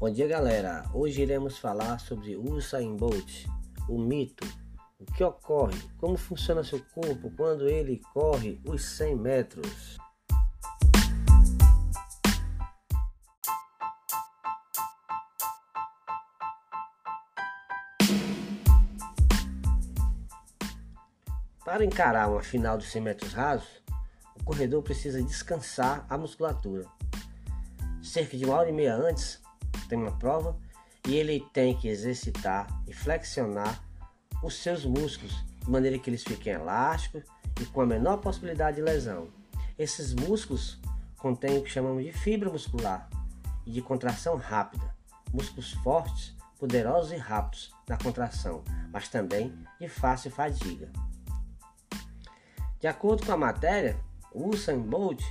Bom dia, galera. Hoje iremos falar sobre Usain Bolt, o mito, o que ocorre, como funciona seu corpo quando ele corre os 100 metros. Para encarar uma final de 100 metros rasos, o corredor precisa descansar a musculatura. Cerca de uma hora e meia antes, tem uma prova e ele tem que exercitar e flexionar os seus músculos de maneira que eles fiquem elásticos e com a menor possibilidade de lesão. Esses músculos contêm o que chamamos de fibra muscular e de contração rápida, músculos fortes, poderosos e rápidos na contração, mas também de fácil fadiga. De acordo com a matéria, o Usain Bolt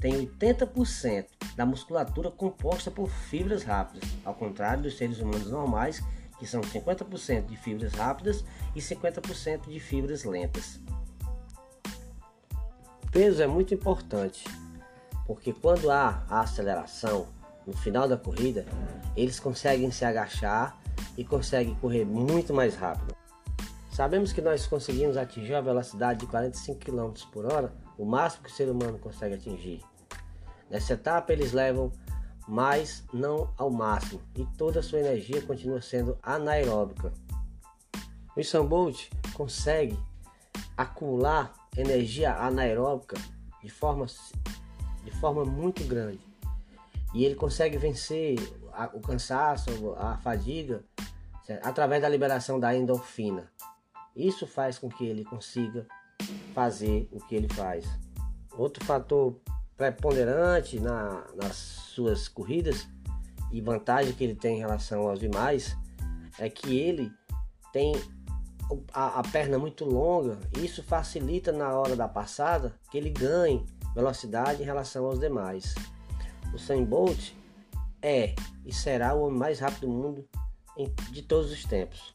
tem 80% da musculatura composta por fibras rápidas, ao contrário dos seres humanos normais, que são 50% de fibras rápidas e 50% de fibras lentas. O peso é muito importante, porque quando há a aceleração no final da corrida, eles conseguem se agachar e conseguem correr muito mais rápido. Sabemos que nós conseguimos atingir a velocidade de 45 km por hora, o máximo que o ser humano consegue atingir. Nessa etapa, eles levam mas não ao máximo, e toda a sua energia continua sendo anaeróbica. O Usain Bolt consegue acumular energia anaeróbica de forma, de forma muito grande. E ele consegue vencer o cansaço, a fadiga, através da liberação da endorfina. Isso faz com que ele consiga fazer o que ele faz. Outro fator preponderante na, nas suas corridas e vantagem que ele tem em relação aos demais é que ele tem a, a perna muito longa e isso facilita na hora da passada que ele ganhe velocidade em relação aos demais. O Sam Bolt é e será o homem mais rápido do mundo em, de todos os tempos.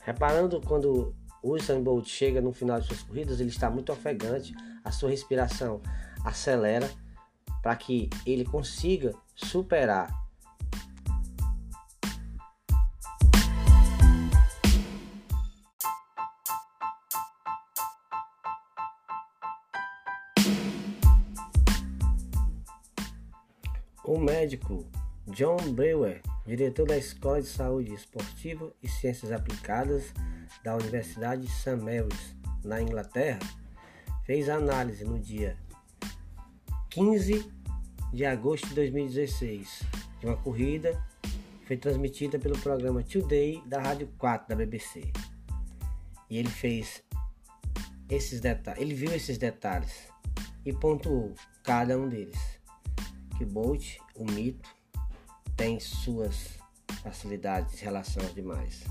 Reparando quando o Usain Bolt chega no final de suas corridas, ele está muito ofegante, a sua respiração acelera para que ele consiga superar. O médico John Brewer, diretor da Escola de Saúde Esportiva e Ciências Aplicadas da Universidade de St. Mary's, na Inglaterra, fez análise no dia 15 de agosto de 2016, de uma corrida que foi transmitida pelo programa Today da Rádio 4 da BBC. E ele fez esses detalhes, ele viu esses detalhes e pontuou cada um deles. Que Bolt, o mito, tem suas facilidades em relação aos demais.